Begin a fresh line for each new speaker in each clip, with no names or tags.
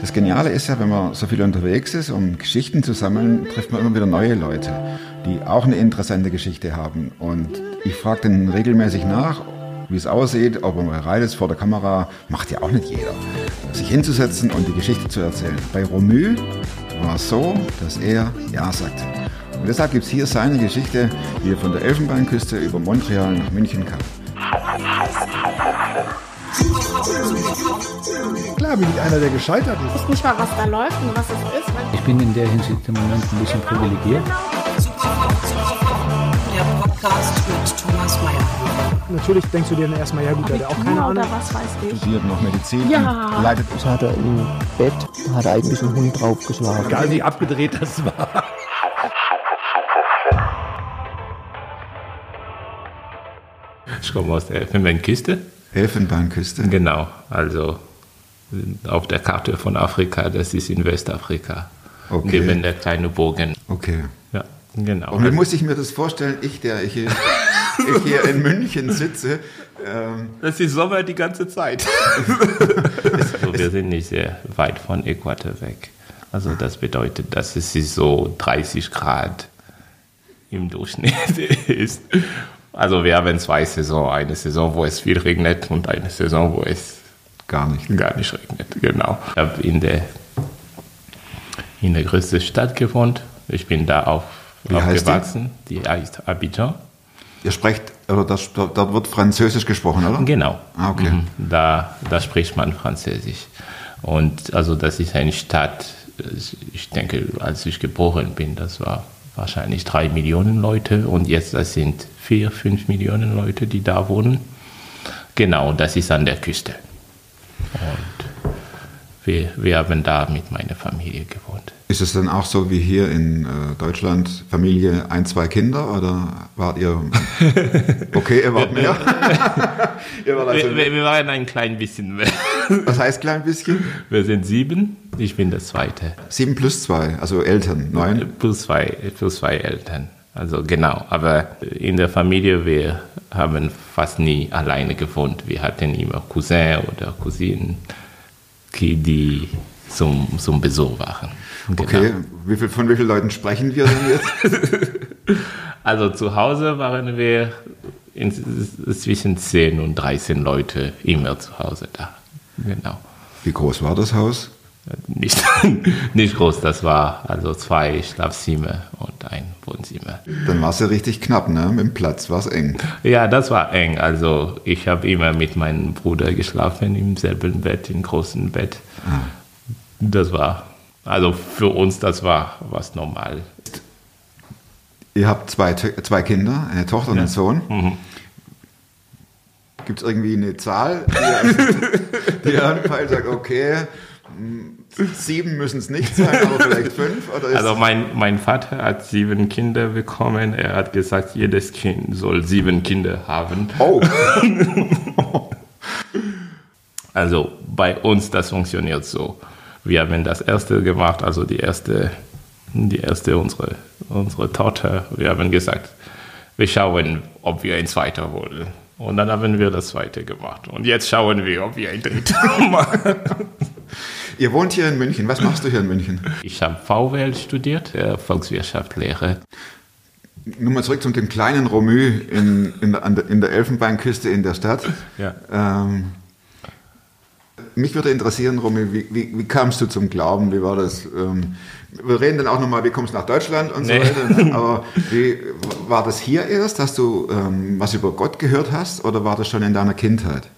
Das Geniale ist ja, wenn man so viel unterwegs ist, um Geschichten zu sammeln, trifft man immer wieder neue Leute, die auch eine interessante Geschichte haben. Und ich frage dann regelmäßig nach, wie es aussieht, ob man bereit ist vor der Kamera, macht ja auch nicht jeder, sich hinzusetzen und die Geschichte zu erzählen. Bei Romü war es so, dass er Ja sagte. Und deshalb gibt es hier seine Geschichte, wie er von der Elfenbeinküste über Montreal nach München kam.
Klar bin ich einer, der gescheitert
Ich
ist.
weiß nicht mal, was da läuft und was es ist.
Ich bin in der Hinsicht im Moment ein bisschen privilegiert.
Der Podcast mit Thomas Mayer.
Natürlich denkst du dir dann erstmal, ja gut, der hat auch keine Ahnung.
oder was weiß ich.
Studiert noch Medizin,
Ja.
leitet
Das hat er im Bett, hat er eigentlich einen Hund draufgeschlagen.
Egal wie abgedreht das war.
Ich komme aus der Elfenbeinküste.
Elfenbeinküste.
Genau, also auf der Karte von Afrika, das ist in Westafrika.
Okay.
Neben der kleine Bogen.
Okay.
Ja, genau.
Und wie muss ich mir das vorstellen, ich, der ich hier, ich hier in München sitze, ähm,
das ist Sommer die ganze Zeit. also wir sind nicht sehr weit von Äquator weg. Also das bedeutet, dass es so 30 Grad im Durchschnitt ist. Also wir haben zwei Saisons. Eine Saison, wo es viel regnet und eine Saison, wo es
gar nicht.
gar nicht regnet. Genau. Ich habe in der, in der größten Stadt gewohnt. Ich bin da auf,
Wie heißt die?
aufgewachsen. Die? heißt Abidjan.
Ihr sprecht, oder das, dort wird Französisch gesprochen, oder?
Genau.
Ah, okay.
Mhm. Da, da spricht man Französisch. Und also das ist eine Stadt, ich denke, als ich geboren bin, das war wahrscheinlich drei Millionen Leute und jetzt das sind vier, fünf Millionen Leute, die da wohnen. Genau, das ist an der Küste. Und wir, wir haben da mit meiner Familie gewohnt.
Ist es dann auch so wie hier in äh, Deutschland, Familie, ein, zwei Kinder oder wart ihr, okay, ihr wart mehr? ihr wart also,
wir, wir waren ein klein bisschen mehr.
Was heißt klein bisschen?
Wir sind sieben, ich bin der Zweite.
Sieben plus zwei, also Eltern, neun.
Plus zwei, plus zwei Eltern. Also genau, aber in der Familie, wir haben fast nie alleine gewohnt. Wir hatten immer Cousin oder Cousinen, die- zum, zum Besuch waren.
Okay,
Genau.
wie viel, von wie vielen Leuten sprechen wir denn jetzt?
Also zu Hause waren wir in, zwischen 10 und 13 Leute immer zu Hause da. Genau.
Wie groß war das Haus?
Nicht, nicht groß, das war also zwei Schlafzimmer und ein Wohnzimmer.
Dann war es ja richtig knapp, ne? Mit dem Platz war es eng.
Ja, das war eng. Also ich habe immer mit meinem Bruder geschlafen im selben Bett, im großen Bett. Das war, also für uns, das war was normal.
Ihr habt zwei, zwei Kinder, eine Tochter und einen Sohn.
Mhm.
Gibt es irgendwie eine Zahl, die ihr anpeilt, sagt, okay, sieben müssen es nicht sein, aber vielleicht fünf?
Also mein, mein Vater hat sieben Kinder bekommen. Er hat gesagt, jedes Kind soll sieben Kinder haben.
oh,
Also bei uns, das funktioniert so. Wir haben das erste gemacht, also die erste, die erste unsere, unsere Tochter. Wir haben gesagt, wir schauen, ob wir ein zweiter wollen. Und dann haben wir das zweite gemacht. Und jetzt schauen wir, ob wir ein drittes machen.
ihr wohnt hier in München. Was machst du hier in München?
Ich habe VWL studiert, äh, Volkswirtschaftslehre.
Nur mal zurück zu dem kleinen Romü in, in, der, in der Elfenbeinküste in der Stadt.
Ja.
Ähm, mich würde interessieren, Romy, wie, wie, wie kamst du zum Glauben? Wie war das? Ähm, wir reden dann auch nochmal, wie kommst du nach Deutschland und
Nee.
so weiter. ne? Aber wie, war das hier erst, dass du ähm, was über Gott gehört hast oder war das schon in deiner Kindheit?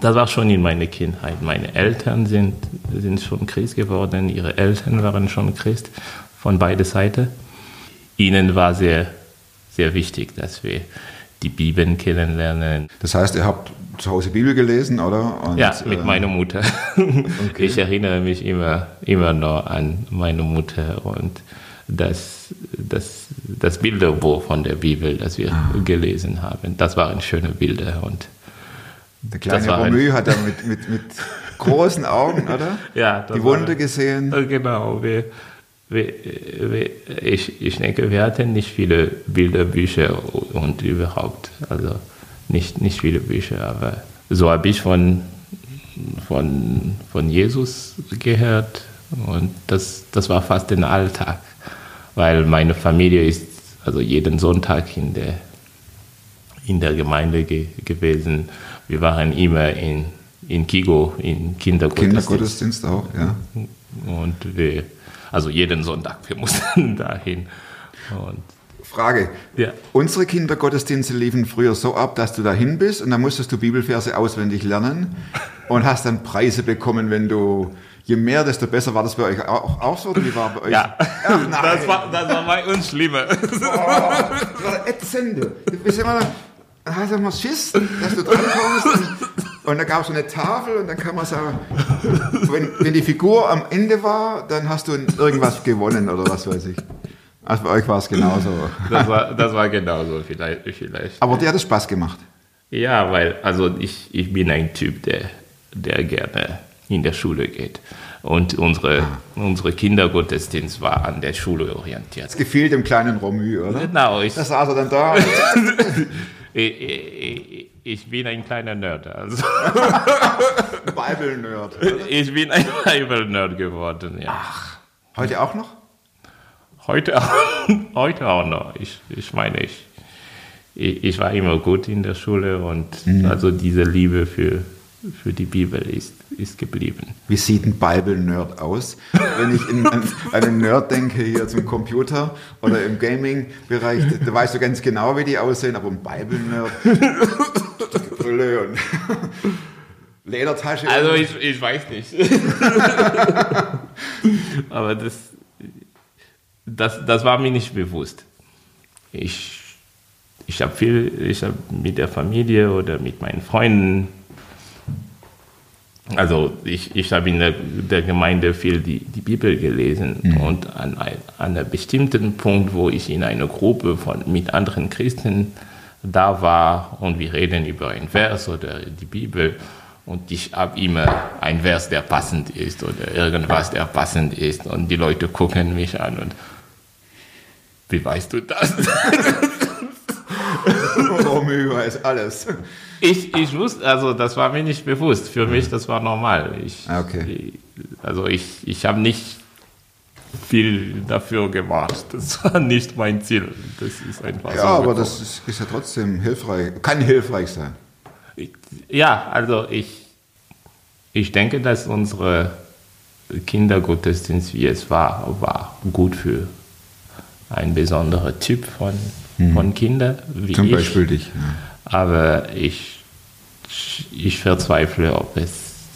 Das war schon in meiner Kindheit. Meine Eltern sind, sind schon Christ geworden, ihre Eltern waren schon Christ von beiden Seiten. Ihnen war sehr, sehr wichtig, dass wir die Bibel kennenlernen.
Das heißt, ihr habt zu Hause Bibel gelesen, oder? Und,
Ja, mit
äh,
meiner Mutter. Ich erinnere mich immer, immer noch an meine Mutter und das, das, das Bilderbuch von der Bibel, das wir gelesen haben. Das waren schöne Bilder und
Der kleine Romü hat da mit, mit, mit großen Augen, oder?
Ja,
Die Wunde gesehen.
Äh, Genau, wir, wir, wir, ich, ich denke, wir hatten nicht viele Bilderbücher und überhaupt, also nicht, nicht viele Bücher, aber so habe ich von von, von Jesus gehört und das, das war fast den Alltag, weil meine Familie ist also jeden Sonntag in der, in der Gemeinde ge gewesen. Wir waren immer in, in Kigo, in Kindergottesdienst.
Kindergottesdienst auch, ja.
Und wir, also jeden Sonntag, wir mussten dahin. Und
Frage.
Ja.
Unsere Kindergottesdienste liefen früher so ab, dass du dahin bist und dann musstest du Bibelverse auswendig lernen und hast dann Preise bekommen, wenn du, je mehr, desto besser. War das bei euch auch, auch so oder wie war bei euch?
ja,
Ach, nein.
das, war, das war bei uns schlimmer.
Das war ätzend. Du bist immer, da hast du immer Schiss, dass du drankommst. Und, und da gab es so eine Tafel und dann kann man sagen, wenn, wenn die Figur am Ende war, dann hast du irgendwas gewonnen oder was weiß ich. Also bei euch war es genauso.
Das war, das war genauso vielleicht. vielleicht.
Aber dir hat es Spaß gemacht.
Ja, weil also ich, ich bin ein Typ, der, der gerne in der Schule geht. Und unsere, unsere Kindergottesdienst war an der Schule orientiert.
Es gefiel dem kleinen Romü, oder?
Genau, ich,
Da saß er dann da.
ich, bin ein kleiner Nerd. Also
Bible-Nerd.
ich bin ein Bible-Nerd geworden, ja.
Heute auch noch?
Heute auch, heute auch noch. Ich, ich meine, ich, ich, ich war immer gut in der Schule und also diese Liebe für, für die Bibel ist, ist geblieben.
Wie sieht ein Bible-Nerd aus? Wenn ich in, an einen Nerd denke, hier zum Computer oder im Gaming-Bereich, da weißt du ganz genau, wie die aussehen, aber ein Bible-Nerd, Brille und Ledertasche.
Also ich, ich weiß nicht. Aber das, das, das war mir nicht bewusst. Ich, ich habe viel, ich habe mit der Familie oder mit meinen Freunden, also ich, ich habe in der, der Gemeinde viel die, die Bibel gelesen und an, ein, an einem bestimmten Punkt, wo ich in einer Gruppe von, mit anderen Christen da war und wir reden über ein Vers oder die Bibel und ich habe immer ein Vers, der passend ist oder irgendwas, der passend ist und die Leute gucken mich an und wie weißt du das?
Romeo weiß alles.
Ich, ich wusste, also das war mir nicht bewusst. Für mich, das war normal. Ich,
okay.
Also ich, ich habe nicht viel dafür gemacht. Das war nicht mein Ziel. Das ist einfach
Ja,
so.
aber
gekommen.
das ist, ist ja trotzdem hilfreich. Kann hilfreich sein.
Ja, also ich, ich denke, dass unsere Kindergottesdienst, wie es war, war gut für ein besonderer Typ von, von Kindern, wie
Zum
ich.
Beispiel dich. Ja.
Aber ich, ich verzweifle, ob es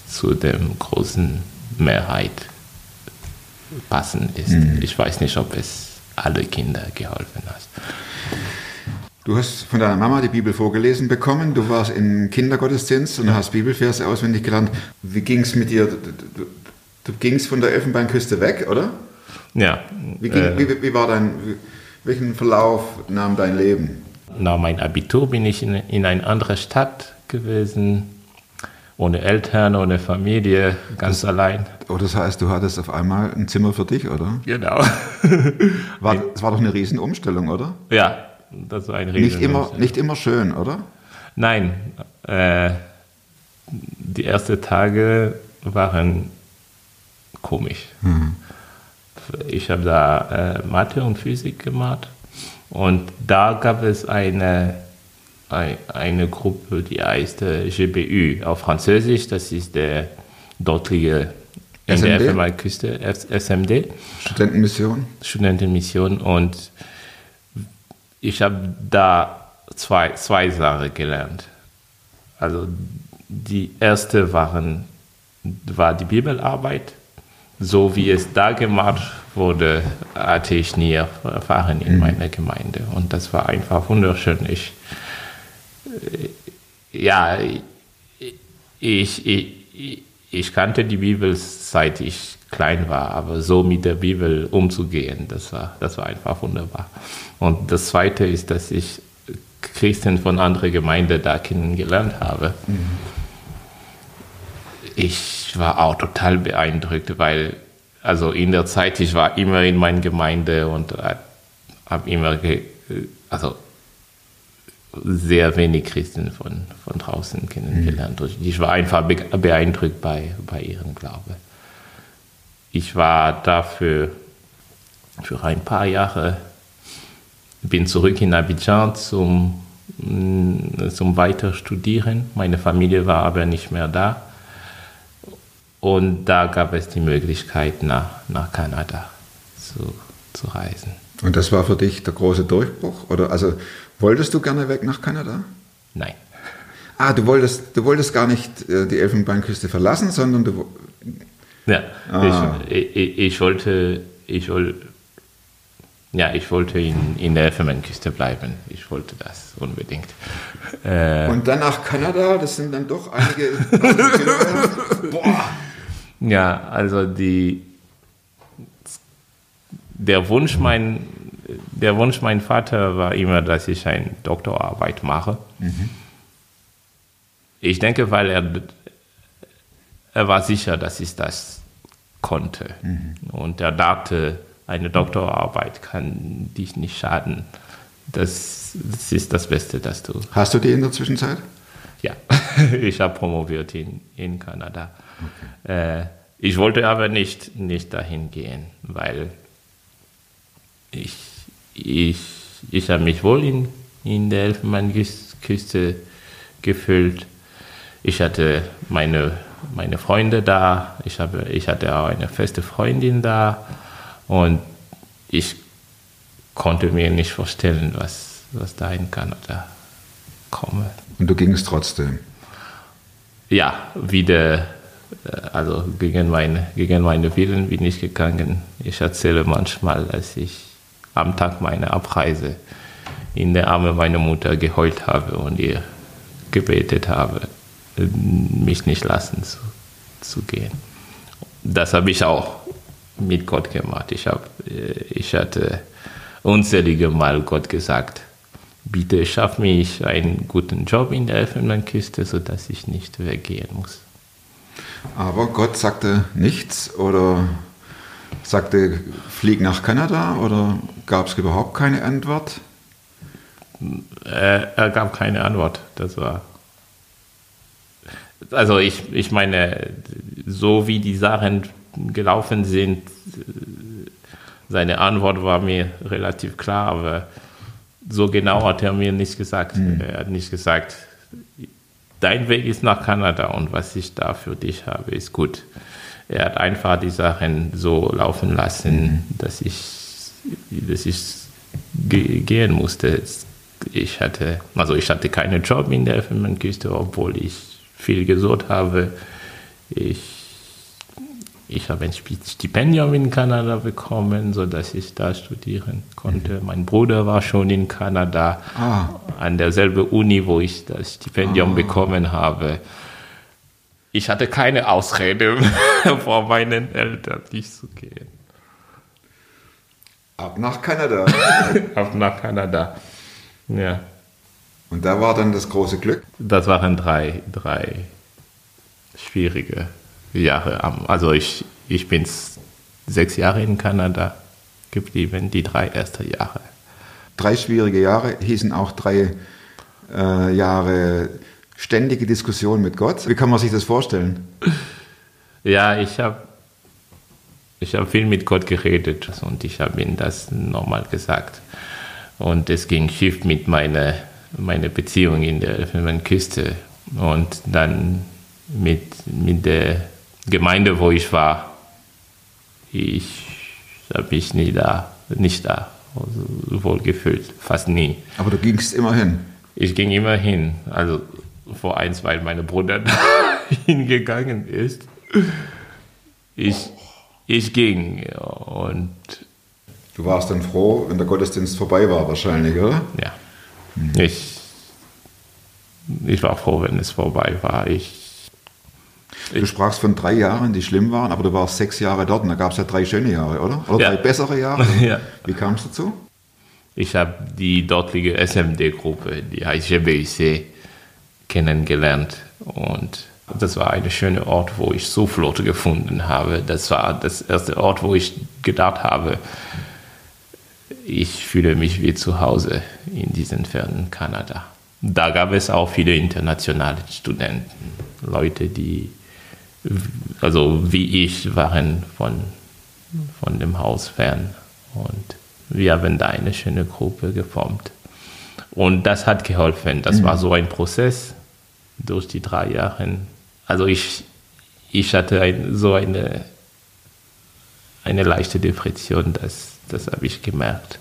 zu dem großen Mehrheit passend ist. Ich weiß nicht, ob es alle Kinder geholfen hat.
Du hast von deiner Mama die Bibel vorgelesen bekommen. Du warst im Kindergottesdienst und hast Bibelverse auswendig gelernt. Wie ging es mit dir? Du, du, du gingst von der Elfenbeinküste weg, oder?
Ja,
Wie, ging,
äh,
wie, wie war dein, welchen Verlauf nahm dein Leben?
nach meinem Abitur bin ich in, in eine andere Stadt gewesen, ohne Eltern, ohne Familie, ganz allein.
Oh, das heißt, du hattest auf einmal ein Zimmer für dich, oder?
Genau.
War, das war doch eine Riesenumstellung, oder?
ja, das war ein
Nicht
Riesen-
immer, nicht immer schön, oder?
Nein, äh, die ersten Tage waren komisch. Ich habe da äh, Mathe und Physik gemacht und da gab es eine, ein- eine Gruppe, die heißt äh, GBU auf Französisch, das ist der dortige in der
SMD?
Elfenbeinküste, F- SMD.
Studentenmission?
Studentenmission und ich habe da zwei, zwei Sachen gelernt. Also die erste waren, war die Bibelarbeit. So wie es da gemacht wurde, hatte ich nie erfahren in meiner Gemeinde. Und das war einfach wunderschön. Ich, äh, ja, ich, ich, ich kannte die Bibel seit ich klein war, aber so mit der Bibel umzugehen, das war, das war einfach wunderbar. Und das Zweite ist, dass ich Christen von anderen Gemeinden da kennengelernt habe. Ich war auch total beeindruckt, weil also in der Zeit, ich war immer in meiner Gemeinde und habe immer, also sehr wenig Christen von, von draußen kennengelernt. Und Ich war einfach be- beeindruckt bei, bei ihrem Glaube. Ich war dafür für ein paar Jahre, bin zurück in Abidjan zum, zum Weiterstudieren. Meine Familie war aber nicht mehr da. Und da gab es die Möglichkeit, nach, nach Kanada zu, zu reisen.
Und das war für dich der große Durchbruch? Oder also wolltest du gerne weg nach Kanada?
Nein.
Ah, du wolltest, du wolltest gar nicht äh, die Elfenbeinküste verlassen, sondern du.
Ja,
Ah.
ich, ich, ich wollte, ich wollte, ja, ich wollte in, in der Elfenbeinküste bleiben. Ich wollte das unbedingt. Äh,
Und dann nach Kanada, das sind dann doch einige. Boah!
Ja, also die, der Wunsch mein, der Wunsch mein Vater war immer, dass ich eine Doktorarbeit mache. Ich denke, weil er, er war sicher, dass ich das konnte. Und er dachte, eine Doktorarbeit kann dich nicht schaden. Das, das ist das Beste, das du.
Hast du die in der Zwischenzeit?
Ja, ich habe promoviert in, in Kanada. Äh, ich wollte aber nicht, nicht dahin gehen, weil ich, ich, ich habe mich wohl in, in der Elfenbeinküste gefühlt. Ich hatte meine, meine Freunde da, ich, habe, ich hatte auch eine feste Freundin da und ich konnte mir nicht vorstellen, was, was da in Kanada komme.
Und du gingst trotzdem.
Ja, wieder, äh, also gegen meine, gegen meine Willen bin ich gegangen. Ich erzähle manchmal, als ich am Tag meiner Abreise in der Arme meiner Mutter geheult habe und ihr gebetet habe, mich nicht lassen zu, zu gehen. Das habe ich auch mit Gott gemacht. Ich, hab, äh, ich hatte unzählige Mal Gott gesagt, bitte schaff mich einen guten Job in der Elfenbeinküste, sodass ich nicht weggehen muss.
Aber Gott sagte nichts oder sagte, flieg nach Kanada oder gab es überhaupt keine Antwort?
Er, er gab keine Antwort. Das war. Also ich, ich meine, so wie die Sachen gelaufen sind, seine Antwort war mir relativ klar, aber so genau hat er mir nicht gesagt. Er hat nicht gesagt, dein Weg ist nach Kanada und was ich da für dich habe, ist gut. Er hat einfach die Sachen so laufen lassen, dass ich, dass ich ge gehen musste. Ich hatte, also ich hatte keinen Job in der Elfenbeinküste, obwohl ich viel gesucht habe. Ich, ich habe ein Stipendium in Kanada bekommen, sodass ich da studieren konnte. Mein Bruder war schon in Kanada
Ah.
an derselben Uni, wo ich das Stipendium bekommen habe. Ich hatte keine Ausrede vor meinen Eltern nicht zu gehen.
Ab nach Kanada.
Ab nach Kanada. Ja,
Und da war dann das große Glück.
das waren drei, drei schwierige Jahre. Am- Also ich, ich bin sechs Jahre in Kanada geblieben, die drei ersten Jahre.
Drei schwierige Jahre hießen auch drei äh, Jahre ständige Diskussion mit Gott. Wie kann man sich das vorstellen?
Ja, ich habe ich hab viel mit Gott geredet und ich habe ihm das nochmal gesagt. Und es ging schief mit meiner, meiner Beziehung in der Elfenbeinküste. Und dann mit, mit der Gemeinde, wo ich war, ich habe mich nie da, nicht da wohl gefühlt, fast nie.
Aber du gingst immer hin.
Ich ging immer hin. Also vor eins, weil mein Bruder da hingegangen ist. Ich, ich ging und
Du warst dann froh, wenn der Gottesdienst vorbei war, wahrscheinlich, oder?
ja, ich, ich war froh, wenn es vorbei war. Ich,
Du sprachst von drei Jahren, die schlimm waren, aber du warst sechs Jahre dort und da gab es ja drei schöne Jahre, oder? Oder
Ja.
drei bessere Jahre?
Ja.
Wie kam es dazu?
ich habe die dortige SMD-Gruppe, die heißt GBIC, kennengelernt und das war ein schöner Ort, wo ich Zuflucht gefunden habe. Das war das erste Ort, wo ich gedacht habe, ich fühle mich wie zu Hause in diesem fernen Kanada. da gab es auch viele internationale Studenten, Leute, die, also wie ich, waren von, von dem Haus fern. Und wir haben da eine schöne Gruppe geformt. Und das hat geholfen. Das war so ein Prozess durch die drei Jahre. Also ich, ich hatte ein, so eine, eine leichte Depression, das, das habe ich gemerkt.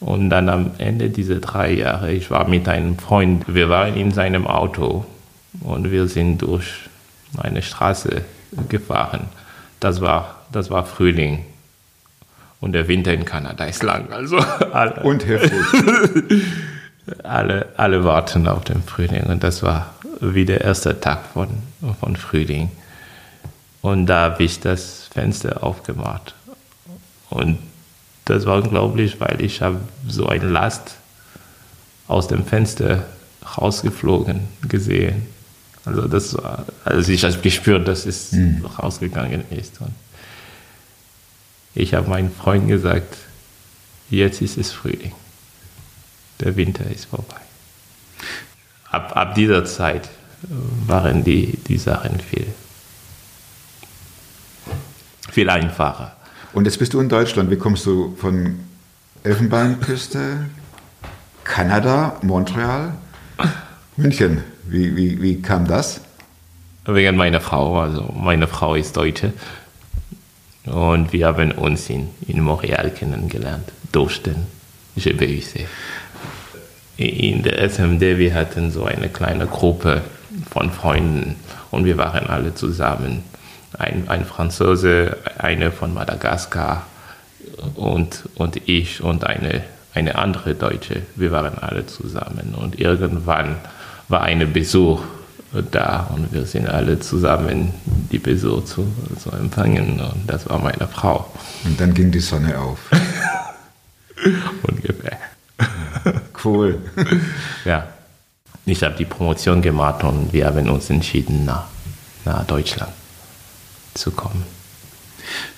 Und dann am Ende dieser drei Jahre, ich war mit einem Freund, wir waren in seinem Auto und wir sind durch eine Straße gefahren. Das war, das war Frühling. Und der Winter in Kanada ist lang. Also alle,
Und heftig.
alle, alle warten auf den Frühling. Und das war wie der erste Tag von, von Frühling. Und da habe ich das Fenster aufgemacht. Und das war unglaublich, weil ich habe so eine Last aus dem Fenster rausgeflogen gesehen. Also das war, also ich habe gespürt, dass es rausgegangen ist. Und ich habe meinen Freunden gesagt, jetzt ist es Frühling. Der Winter ist vorbei. Ab, ab dieser Zeit waren die, die Sachen viel, viel einfacher.
Und jetzt bist du in Deutschland. Wie kommst du von Elfenbeinküste, Kanada, Montreal, München? Wie, wie, wie kam das?
Wegen meiner Frau, also meine Frau ist Deutsche. Und wir haben uns in, in Montreal kennengelernt, durch den GBUC. In der SMD, wir hatten so eine kleine Gruppe von Freunden und wir waren alle zusammen. Ein, ein Franzose, eine von Madagaskar und, und ich und eine, eine andere Deutsche. Wir waren alle zusammen und irgendwann war ein Besuch da und wir sind alle zusammen die Besuch zu, zu empfangen und das war meine Frau
Und dann ging die Sonne auf.
ungefähr.
Cool.
Ja. Ich habe die Promotion gemacht und wir haben uns entschieden, nach, nach Deutschland zu kommen.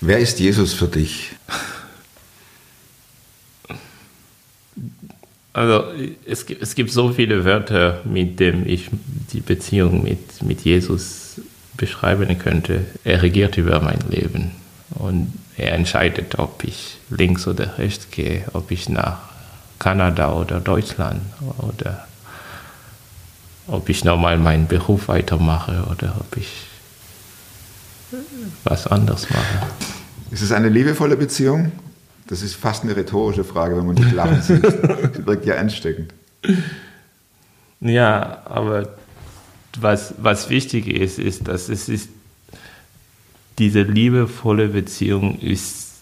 Wer ist Jesus für dich?
Also es, gibt- es gibt so viele Wörter, mit denen ich die Beziehung mit, mit Jesus beschreiben könnte. Er regiert über mein Leben und er entscheidet, ob ich links oder rechts gehe, ob ich nach Kanada oder Deutschland oder ob ich nochmal meinen Beruf weitermache oder ob ich was anderes mache.
Ist es eine liebevolle Beziehung? Das ist fast eine rhetorische Frage, wenn man dich lachen sieht. Das wirkt ja ansteckend.
Ja, aber was, was wichtig ist, ist, dass es ist, diese liebevolle Beziehung ist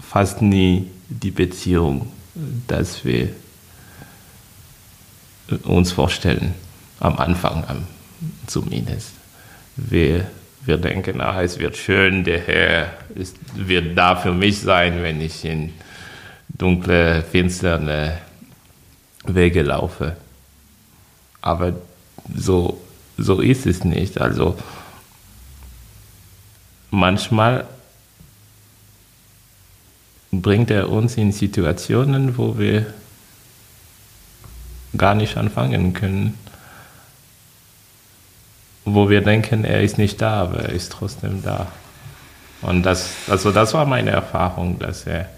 fast nie die Beziehung, dass wir uns vorstellen, am Anfang zumindest. Wir, wir denken, ah, es wird schön, der Herr ist, wird da für mich sein, wenn ich in dunkle, finsterne Wege laufe. Aber so, so ist es nicht. Also manchmal bringt er uns in Situationen, wo wir gar nicht anfangen können. Wo wir denken, er ist nicht da, aber er ist trotzdem da. Und das, also das war meine Erfahrung, dass er,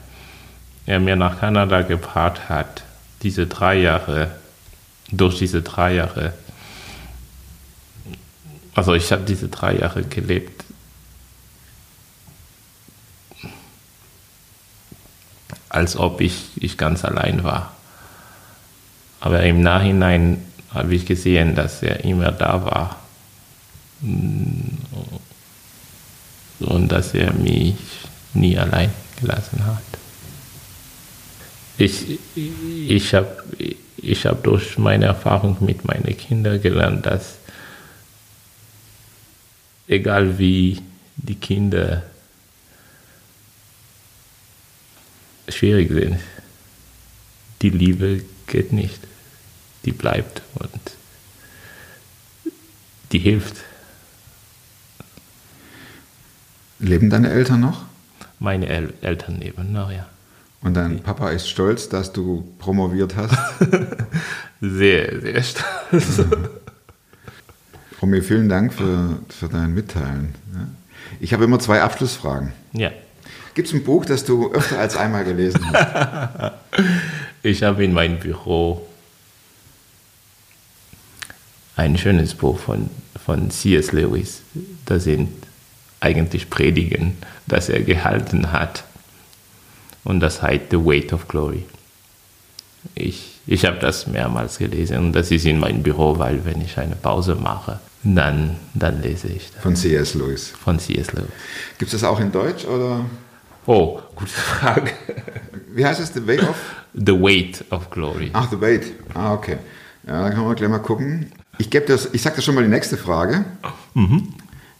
er mir nach Kanada gebracht hat, diese drei Jahre, durch diese drei Jahre. Also ich habe diese drei Jahre gelebt. Als ob ich, ich ganz allein war. Aber im Nachhinein habe ich gesehen, dass er immer da war. Und dass er mich nie allein gelassen hat. Ich, ich habe ich hab durch meine Erfahrung mit meinen Kindern gelernt, dass egal wie die Kinder schwierig sind, die Liebe geht nicht. Die bleibt und die hilft.
Leben deine Eltern noch?
Meine El Eltern leben noch, ja.
Und dein Papa ist stolz, dass du promoviert hast?
Sehr, sehr stolz.
Romy, vielen Dank für, für dein Mitteilen. Ich habe immer zwei Abschlussfragen.
Ja.
Gibt es ein Buch, das du öfter als einmal gelesen hast?
Ich habe in meinem Büro ein schönes Buch von, von C.S. Lewis. Das sind eigentlich Predigen, das er gehalten hat. Und das heißt The Weight of Glory. Ich, ich habe das mehrmals gelesen und das ist in meinem Büro, weil wenn ich eine Pause mache, dann, dann lese ich das
Von C.S. Lewis.
von C.S. Lewis.
Gibt es das auch in Deutsch oder?
Oh, gute Frage.
Wie heißt es? The Way of?
The Weight of Glory.
Ach, The Wait. Ah, okay. Ja, dann können wir gleich mal gucken. Ich das, ich sage das schon mal die nächste Frage.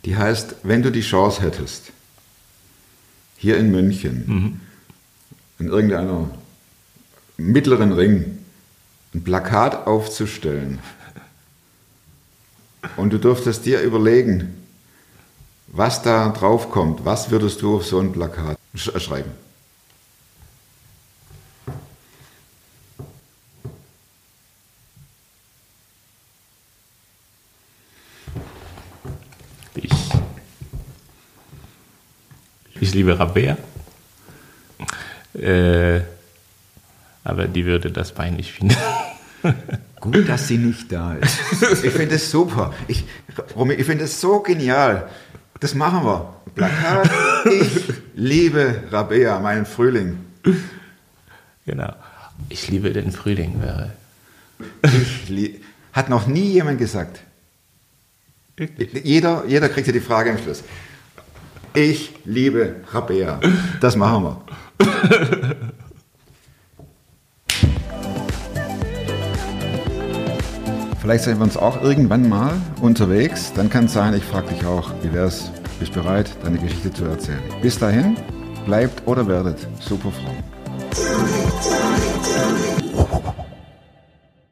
Die heißt, wenn du die Chance hättest, hier in München, in irgendeiner mittleren Ring, ein Plakat aufzustellen. Und du dürftest dir überlegen, was da drauf kommt, was würdest du auf so ein Plakat sch äh, schreiben?
Ich, ich liebe Rabea. Äh, aber die würde das peinlich finden.
Gut, dass sie nicht da ist. Ich finde es super. Ich, ich finde es so genial. Das machen wir. Plakat. Ich liebe Rabea, meinen Frühling.
genau. Ich liebe den Frühling. Wäre.
Hat noch nie jemand gesagt. Jeder, jeder kriegt ja die Frage am Schluss. Ich liebe Rabea. Das machen wir. Vielleicht sehen wir uns auch irgendwann mal unterwegs. Dann kann es sein, ich frage dich auch, wie wär's? Bist bereit, deine Geschichte zu erzählen? Bis dahin, bleibt oder werdet super Frauen.